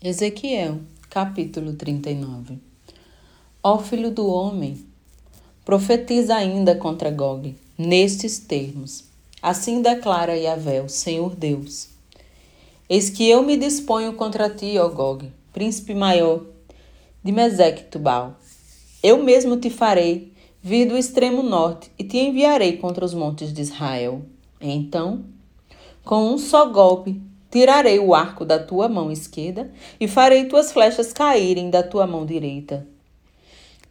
Ezequiel, capítulo 39 Ó filho do homem, profetiza ainda contra Gog, nestes termos. Assim declara Yahvé, o Senhor Deus. Eis que eu me disponho contra ti, ó Gog, príncipe maior de Meseque Tubal. Eu mesmo te farei vir do extremo norte e te enviarei contra os montes de Israel. Então, com um só golpe, Tirarei o arco da tua mão esquerda e farei tuas flechas caírem da tua mão direita.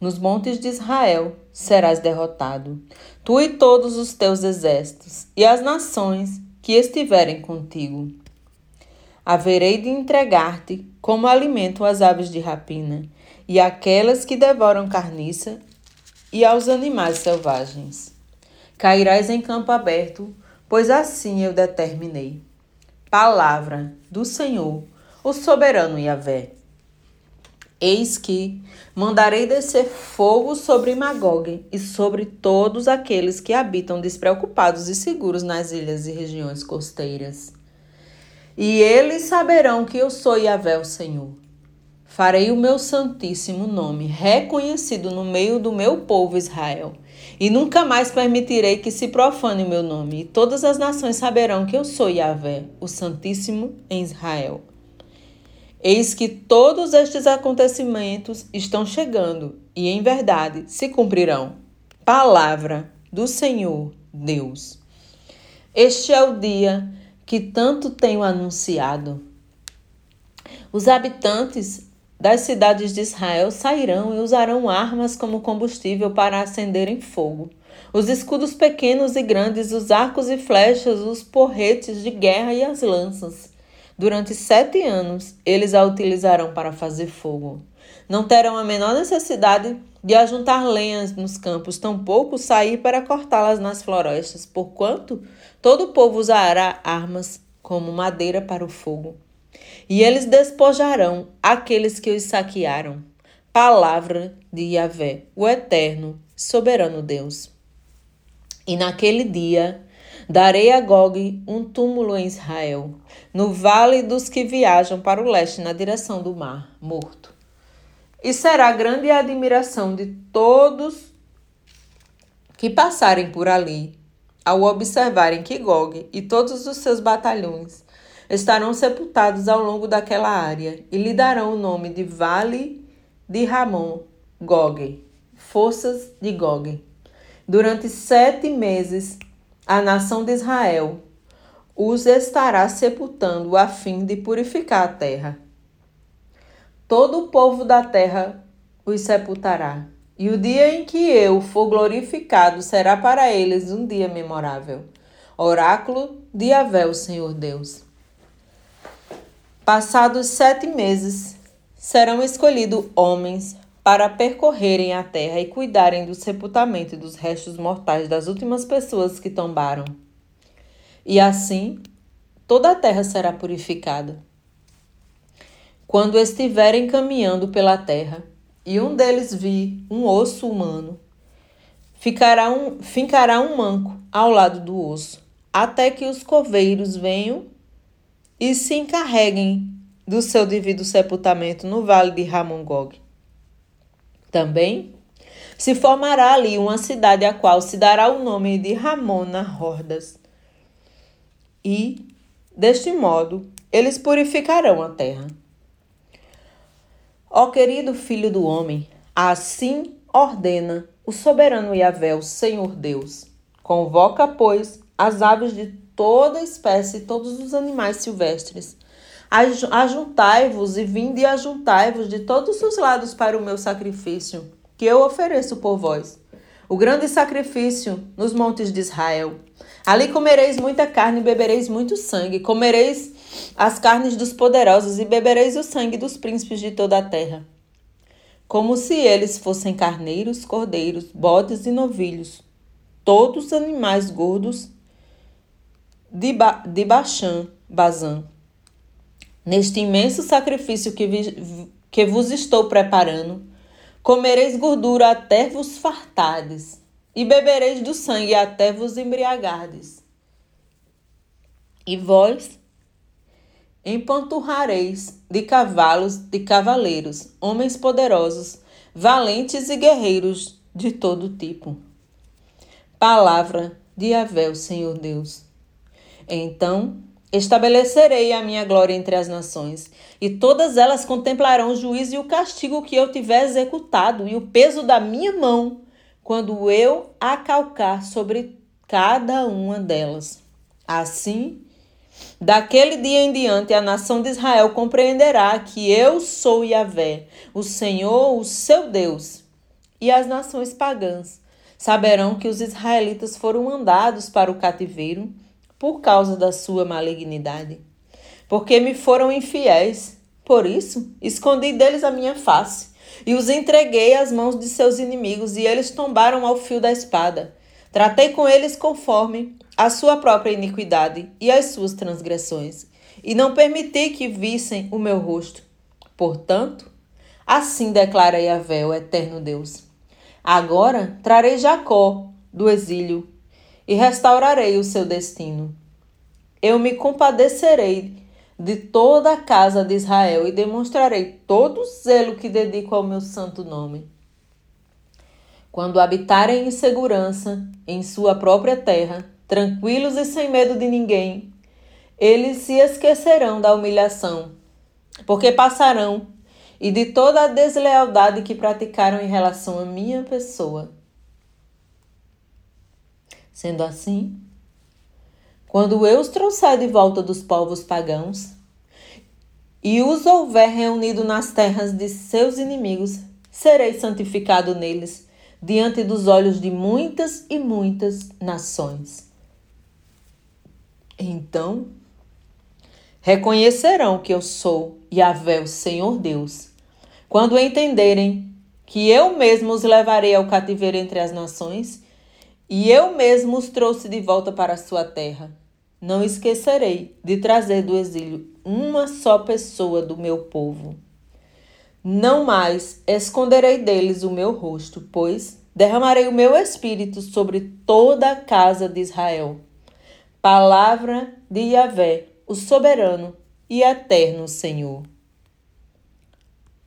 Nos montes de Israel serás derrotado, tu e todos os teus exércitos, e as nações que estiverem contigo. Haverei de entregar-te como alimento às aves de rapina, e àquelas que devoram carniça, e aos animais selvagens. Cairás em campo aberto, pois assim eu determinei. Palavra do Senhor, o soberano Yahvé. Eis que mandarei descer fogo sobre Magog e sobre todos aqueles que habitam despreocupados e seguros nas ilhas e regiões costeiras. E eles saberão que eu sou Yahvé, o Senhor. Farei o meu santíssimo nome reconhecido no meio do meu povo Israel e nunca mais permitirei que se profane o meu nome, e todas as nações saberão que eu sou Yahvé, o Santíssimo em Israel. Eis que todos estes acontecimentos estão chegando, e em verdade se cumprirão. Palavra do Senhor Deus. Este é o dia que tanto tenho anunciado. Os habitantes das cidades de Israel sairão e usarão armas como combustível para acenderem fogo. Os escudos pequenos e grandes, os arcos e flechas, os porretes de guerra e as lanças. Durante sete anos, eles a utilizarão para fazer fogo. Não terão a menor necessidade de ajuntar lenhas nos campos, tampouco sair para cortá-las nas florestas, porquanto todo o povo usará armas como madeira para o fogo. E eles despojarão aqueles que os saquearam. Palavra de Yahvé, o Eterno, soberano Deus. E naquele dia darei a Gog um túmulo em Israel, no vale dos que viajam para o leste na direção do mar, morto. E será grande a admiração de todos que passarem por ali, ao observarem que Gog e todos os seus batalhões estarão sepultados ao longo daquela área e lhe darão o nome de Vale de Ramon Gog, forças de Gog. Durante sete meses, a nação de Israel os estará sepultando a fim de purificar a terra. Todo o povo da terra os sepultará, e o dia em que eu for glorificado será para eles um dia memorável. Oráculo de Avé, o Senhor Deus. Passados sete meses, serão escolhidos homens para percorrerem a terra e cuidarem do sepultamento e dos restos mortais das últimas pessoas que tombaram. E assim, toda a terra será purificada. Quando estiverem caminhando pela terra e um deles vir um osso humano, ficará um, fincará um manco ao lado do osso, até que os coveiros venham e se encarreguem do seu devido sepultamento no vale de Ramongog. Também se formará ali uma cidade a qual se dará o nome de Ramona Hordas. E, deste modo, eles purificarão a terra. Ó querido filho do homem, assim ordena o soberano Yahvé, o Senhor Deus. Convoca, pois, as aves de toda espécie, todos os animais silvestres. Ajuntai-vos e vinde e ajuntai-vos de todos os lados para o meu sacrifício, que eu ofereço por vós. O grande sacrifício nos montes de Israel. Ali comereis muita carne e bebereis muito sangue. Comereis as carnes dos poderosos e bebereis o sangue dos príncipes de toda a terra. Como se eles fossem carneiros, cordeiros, bodes e novilhos, todos animais gordos de, ba de Bachan, Bazan. Neste imenso sacrifício que, vi, que vos estou preparando, comereis gordura até vos fartardes, e bebereis do sangue até vos embriagardes. E vós empanturrareis de cavalos de cavaleiros, homens poderosos, valentes e guerreiros de todo tipo. Palavra de Avé, Senhor Deus. Então estabelecerei a minha glória entre as nações, e todas elas contemplarão o juízo e o castigo que eu tiver executado, e o peso da minha mão, quando eu acalcar sobre cada uma delas. Assim, daquele dia em diante, a nação de Israel compreenderá que eu sou Yahvé, o Senhor, o seu Deus. E as nações pagãs saberão que os israelitas foram mandados para o cativeiro por causa da sua malignidade. Porque me foram infiéis, por isso escondi deles a minha face e os entreguei às mãos de seus inimigos, e eles tombaram ao fio da espada. Tratei com eles conforme a sua própria iniquidade e as suas transgressões, e não permiti que vissem o meu rosto. Portanto, assim declara Yahvé, o eterno Deus. Agora trarei Jacó do exílio e restaurarei o seu destino. Eu me compadecerei de toda a casa de Israel e demonstrarei todo o zelo que dedico ao meu santo nome. Quando habitarem em segurança em sua própria terra, tranquilos e sem medo de ninguém, eles se esquecerão da humilhação, porque passarão e de toda a deslealdade que praticaram em relação à minha pessoa. Sendo assim, quando eu os trouxer de volta dos povos pagãos e os houver reunido nas terras de seus inimigos, serei santificado neles diante dos olhos de muitas e muitas nações. Então reconhecerão que eu sou Yahvé, o Senhor Deus, quando entenderem que eu mesmo os levarei ao cativeiro entre as nações e eu mesmo os trouxe de volta para a sua terra. Não esquecerei de trazer do exílio uma só pessoa do meu povo. Não mais esconderei deles o meu rosto, pois derramarei o meu espírito sobre toda a casa de Israel. Palavra de Yahvé, o soberano e eterno Senhor.